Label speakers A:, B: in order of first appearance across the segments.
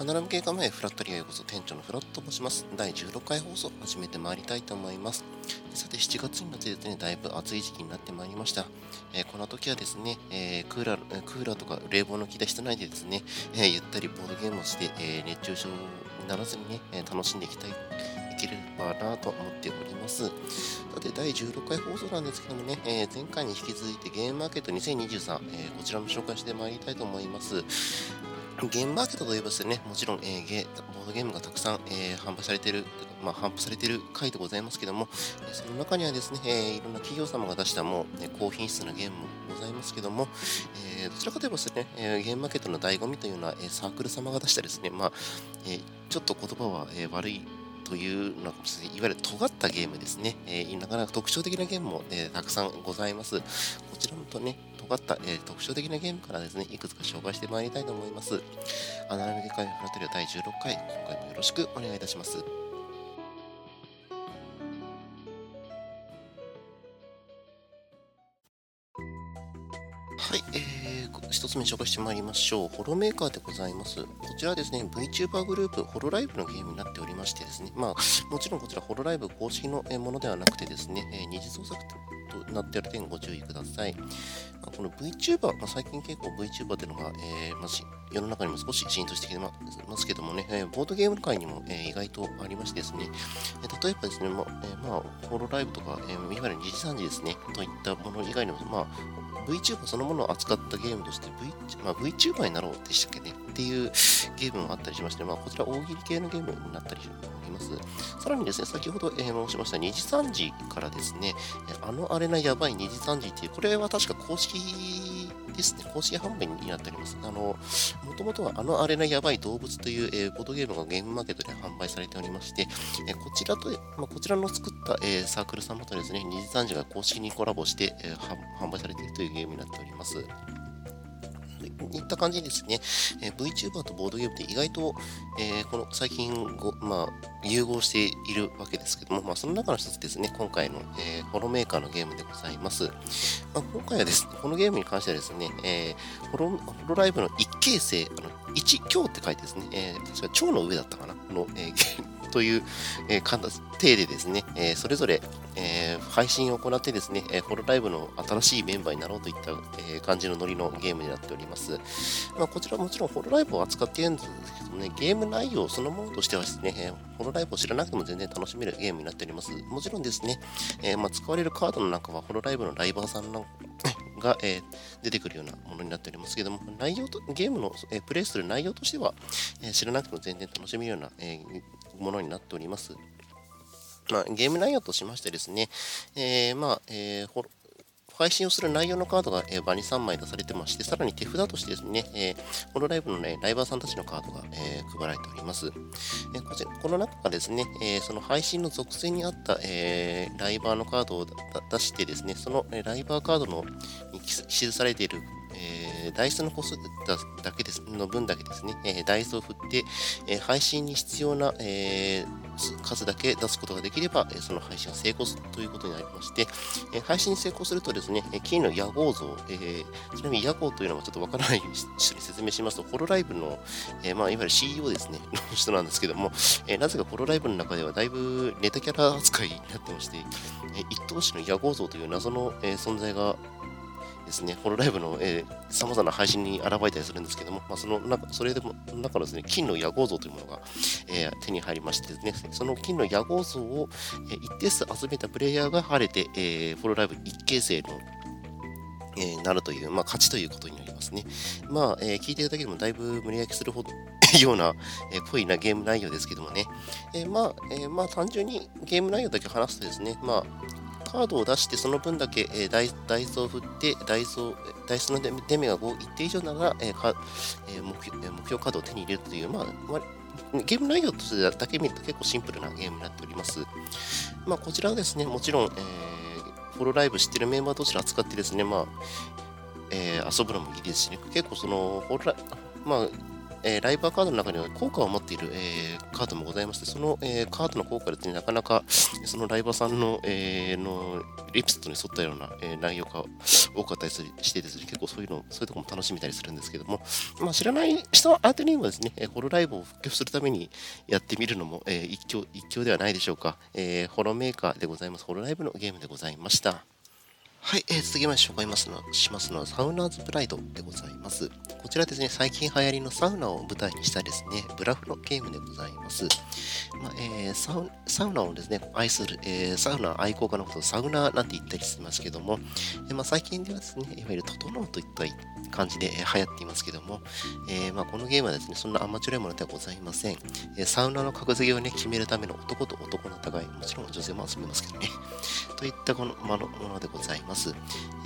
A: アナラム系構えフラットリアへこそ店長のフラットと申します。第16回放送始めてまいりたいと思います。さて、7月になってですね、だいぶ暑い時期になってまいりました。えー、この時はですね、えー、クーラー、クーラーとか冷房の効いた室内でですね、えー、ゆったりボードゲームをして、え熱中症にならずにね、え楽しんでいきたい、いければなと思っております。さて、第16回放送なんですけどもね、え前回に引き続いてゲームマーケット2023、えこちらも紹介してまいりたいと思います。ゲームマーケットといえばですね、もちろん、えー、ゲボードゲームがたくさん、えー、販売されている、まあ、販売されている回でございますけども、えその中にはですね、えー、いろんな企業様が出したもう、ね、高品質なゲームもございますけども、えどちらかといえばですね、えゲームマーケットの醍醐味というのは、えサークル様が出したですね、まあえちょっと言葉は、え悪いというのは、いわゆる尖ったゲームですね、えなかなか特徴的なゲームも、えたくさんございます。こちらもとね、尖った、えー、特徴的なゲームからですね、いくつか紹介してまいりたいと思います。アナラミデカイフラトリオ第16回、今回もよろしくお願いいたします。はい、えー、一つ目紹介してまいりましょう。ホロメーカーでございます。こちらはですね、VTuber グループ、ホロライブのゲームになっておりますましてですね、まあ、もちろんこちらホロライブ公式のものではなくてですね、え、二次創作となっている点ご注意ください。まあ、この VTuber、まあ、最近結構 VTuber というのが、えーまあ、世の中にも少し浸透してきてますけどもね、えー、ボードゲーム界にも、えー、意外とありましてですね、え、例えばですね、まあ、え、まあ、ホロライブとか、えー、いわゆる2次3次ですね、といったもの以外にも、まあ、VTuber そのものを扱ったゲームとして v、まあ、VTuber になろうでしたっけねっていうゲームもあったりしまして、まあ、こちら大喜利系のゲームになったりします。さらにですね、先ほど、えー、申しました2次3次からですね、あのあれなやばい2次3次っていう、これは確か公式ですね、公式販売になっております。あの、もともとはあのあれなやばい動物という、えー、ボードゲームがゲームマーケットで販売されておりまして、えー、こちらと、まあ、こちらの作った、えー、サークル様とですね、二次三次が公式にコラボして、え販売されているというゲームになっております。いった感じですね、えー、VTuber とボードゲームって意外と、えー、この最近ご、まあ、融合しているわけですけども、まあ、その中の一つですね、今回の、えー、ホロメーカーのゲームでございます。まあ、今回はですね、このゲームに関してはですね、えー、ホロホロライブの一形成、あの一強って書いてですね、えー、確か蝶の上だったかなの、えーという、えー、体でですね、えー、それぞれ、えー、配信を行ってですね、えー、ホロライブの新しいメンバーになろうといった、えー、感じのノリのゲームになっております。まあ、こちらもちろんホロライブを扱っているんですけどね、ゲーム内容そのものとしてはですね、えー、ホロライブを知らなくても全然楽しめるゲームになっております。もちろんですね、えーまあ、使われるカードの中はホロライブのライバーさんのが、えー、出てくるようなものになっておりますけども、内容と、ゲームの、えー、プレイする内容としては、えー、知らなくても全然楽しめるような、えものになっております。まあ、ゲーム内容としましてですね、えまあえ配信をする内容のカードが、え、場に3枚出されてまして、さらに手札としてですね、えー、このライブの、ね、ライバーさんたちのカードが、えー、配られております。えこちらこの中がですね、えその配信の属性に合った、えライバーのカードを出してですね、その、えライバーカードのに記されているえー、ダイスの個数だけですの分だけですね、えー、ダイスを振って、えー、配信に必要な、え数だけ出すことができれば、えその配信は成功するということになりまして、え配信に成功するとですね、金の野号像、えちなみに野号というのはちょっとわからない人に説明しますと、ホロライブの、えまあ、いわゆる CEO ですね、の人なんですけども、えなぜかホロライブの中ではだいぶネタキャラ扱いになってまして、え一等身の野号像という謎の、え存在がですね、ホロライブのさまざまな配信に現れたりするんですけども、まあ、その中それでも中のですね金の野号像というものが、えー、手に入りましてですね、その金の野号像を、えー、一定数集めたプレイヤーが晴れて、えー、ホロライブ一形成のえー、なるという、まあ、勝ちということになりますね。まあ、えー、聞いてるだけでもだいぶ無理焼きするほど ような、えー、濃いなゲーム内容ですけどもね。え、まあ、え、まあ、単純にゲーム内容だけ話すとですね、まあ、カードを出してその分だけ、えー、ダイダイスを振ってダイスをダイスの出目が5一定以上なら、えーかえー、目標目標カードを手に入れるという、まあ、ゲーム内容としてだけ見ると結構シンプルなゲームになっております。まあ、こちらはですね、もちろん、えー、フォローライブ知ってるメンバー同士で扱ってですね、まあ、えー、遊ぶのもいいですしね、結構その、フォロラまあ、えー、ライバーカードの中には効果を持っている、えー、カードもございまして、その、えー、カードの効果ですね、なかなかそのライバーさんの,、えー、のリプストに沿ったような、え、内容が多かったりしてですね、結構そういうの、そういうとこも楽しめたりするんですけども、まあ、知らない人はアーティニーもですね、ホロライブを復旧するためにやってみるのも、え、一興一興ではないでしょうか、え。ホロメーカーでございます。ホロライブのゲームでございました。はい、えー、続きまして紹介ますのしますのはサウナーズプライドでございます。こちらですね、最近流行りのサウナを舞台にしたですね、ブラフのゲームでございます。まあえー、サウサウナをですね、愛する、えー、サウナ愛好家のことをサウナなんて言ったりしますけども、えー、まあ、最近ではですね、いわゆる整うといった感じで、え流行っていますけども、えまあ、このゲームはですね、そんなアマチュアものではございません。えサウナの格付けをね、決めるための男と男の互い、もちろん女性も遊びますけどね、といったこのま、のものでございます。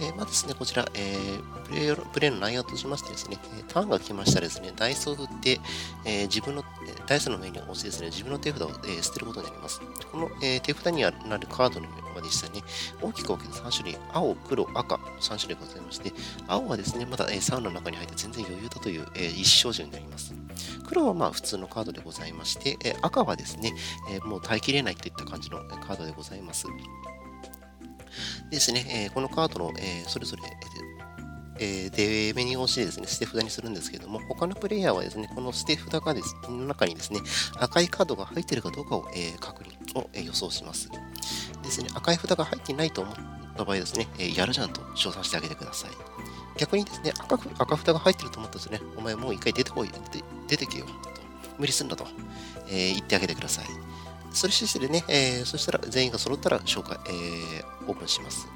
A: えー、まあですね、こちら、えー、プレイの内容としましてですね、ターンが来ましたらですね、ダイスを振って、え、自分の、ダイスの上に押してですね、自分の手札を、えー、捨てることになります。この、えー、手札にはなるカードのはでしたね、大きく分けて3種類、青、黒、赤の3種類ございまして、青はですね、まだ、えー、サウナの中に入って全然余裕だという、えー、一生順になります。黒はまあ普通のカードでございまして、え、赤はですね、え、もう耐えきれないといった感じのカードでございます。ですね、え、このカードの、え、それぞれ、えー、で、メニューを押してですね、捨て札にするんですけども、他のプレイヤーはですね、この捨て札がです、の中にですね、赤いカードが入っているかどうかを、えー、確認を、え、予想します。ですね、赤い札が入っていないと思った場合ですね、え、やるじゃんと称賛してあげてください。逆にですね、赤赤札が入ってると思ったらですね、お前もう一回出てこい、出てけよ、と。無理すんだと、えー、言ってあげてください。それしてね、えー、そしたら全員が揃ったら紹介、えー、オープンします。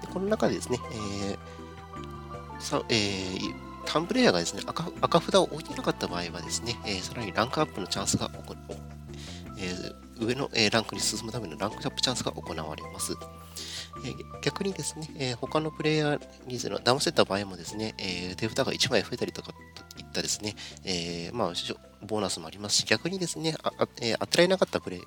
A: でこの中でですね、えーさえー、ターンプレイヤーがですね赤、赤札を置いてなかった場合はですね、えー、さらにランクアップのチャンスが起こる、えー、上の、えー、ランクに進むためのランクアップチャンスが行われます。え、逆にですね、え、他のプレイヤーに騙せた場合もですね、え、手札が1枚増えたりとかといったですね、え、まあ、ボーナスもありますし、逆にですね、あえ、当てられなかったプレイ、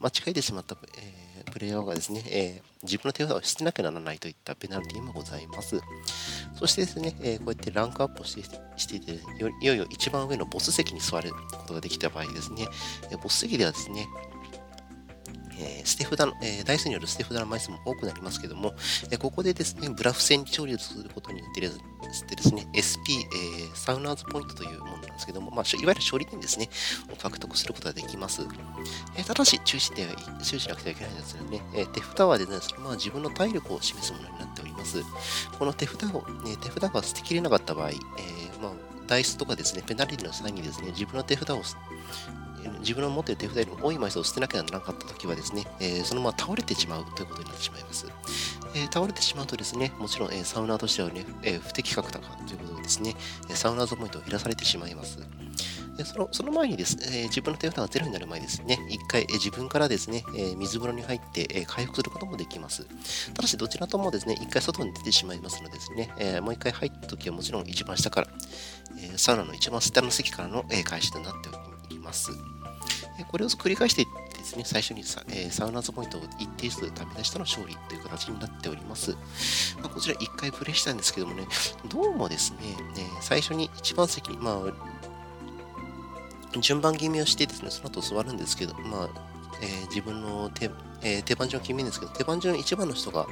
A: 間違えてしまった、え、プレイヤーがですね、えー、自分の手札を捨てなきゃならないといったペナルティもございます。そしてですね、えー、こうやってランクアップをしてしていていよいよ一番上のボス席に座ることができた場合ですね、えボス席ではですね、えー、捨て札の、えー、ダイスによる捨て札の枚数も多くなりますけども、えー、ここでですね、ブラフ戦に調理をすることによってですね、SP、えー、サウナーズポイントというものなんですけども、まあ、いわゆる勝利点ですね、を獲得することができます。えー、ただし、注意して注意しなくてはいけないんですよね。えー、手札はですね、まあ、自分の体力を示すものになっております。この手札を、ね、手札が捨てきれなかった場合、えーまあ、ダイスとかですね、ペナルティの際にですね、自分の手札を自分の持っている手札よりも多い枚数を捨てなきゃならなかったときはですね、えー、そのまま倒れてしまうということになってしまいます。えー、倒れてしまうとですね、もちろん、えー、サウナーとしてはね、え不適格だかということでですね、サウナーズポイントを減らされてしまいます。でそのその前にですね、え自分の手札がゼロになる前ですね、一回、え自分からですね、え水風呂に入って、え回復することもできます。ただし、どちらともですね、一回外に出てしまいますのでですね、えもう一回入ったときはもちろん一番下から、えサウナの一番下の席からの、え開始となっております。これを繰り返してですね、最初にサ,、えー、サウナーズポイントを一定数貯め出したの勝利という形になっております。まあ、こちら1回プレイしたんですけどもね、どうもですね、ね最初に一番席に、まあ、順番決めをしてですね、その後座るんですけど、まあ、えー、自分の手,、えー、手番順を決めるんですけど、手番順1番の人が、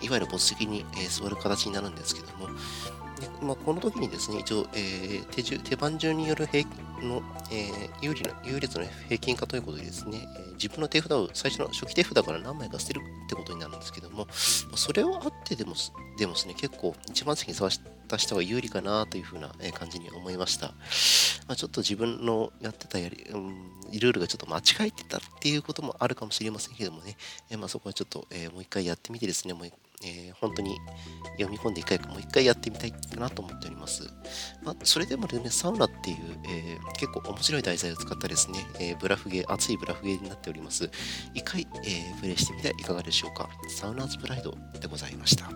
A: いわゆるボス席に、え、座る形になるんですけども、まあ、この時にですね、一応、えー、手手番順による平の、えー、有利な優劣の平均化ということでですね、えー、自分の手札を最初の初期手札から何枚か捨てるってことになるんですけども、それはあってでもでもですね、結構一番先に探した人が有利かなというふうな感じに思いました。まあ、ちょっと自分のやってたやり、うん、ルールがちょっと間違えてたっていうこともあるかもしれませんけどもね、えー、まあ、そこはちょっと、え、もう一回やってみてですね、もうえー、本当に読み込んで一回もう一回やってみたいかなと思っております。まあ、それでもね、サウナっていう、えー、結構面白い題材を使ったですね、えー、ブラフゲー、熱いブラフゲーになっております。一回、えプレイしてみてはいかがでしょうか。サウナーズプライドでございました。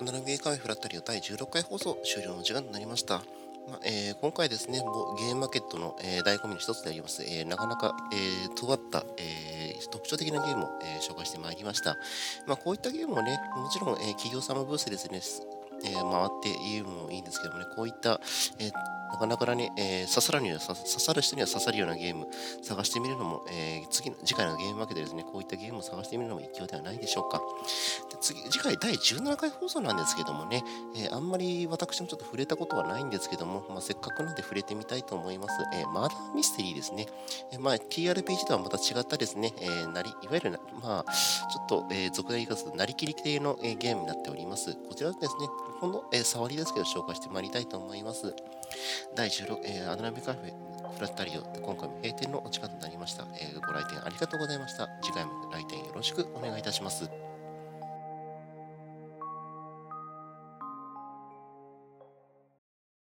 A: アナログ英会話フラットリオ第16回放送終了の時間となりました。まえー、今回ですね、ゲームマーケットの、えー、醍醐味の一つであります、えー、なかなか、えー、尖った、え特徴的なゲームを、え、紹介してまいりました。まあ、こういったゲームをね、もちろん、え、企業様ブースですね、えー、回っていうのもいいんですけどもね、こういった、えなかなかね、えー、刺さるには刺さる人には刺さるようなゲーム探してみるのも、えー、次の次回のゲームわけでですね、こういったゲームを探してみるのも一興ではないでしょうか。で次次回第17回放送なんですけどもね、えー、あんまり私もちょっと触れたことはないんですけども、まあ、せっかくなんで触れてみたいと思います。え、マーダーミステリーですね。え、まあ、TRPG とはまた違ったですね、え、なりいわゆるまあ、ちょっと、えー、俗で言いますと、なりきり系の、え、ゲームになっております。こちらですね、ほんの、え、触りですけど紹介してまいりたいと思います。第16、えー、アナラミカフェフラッタリオ、今回も閉店のお時間となりました、えー、ご来店ありがとうございました。次回も来店よろしくお願いいたします。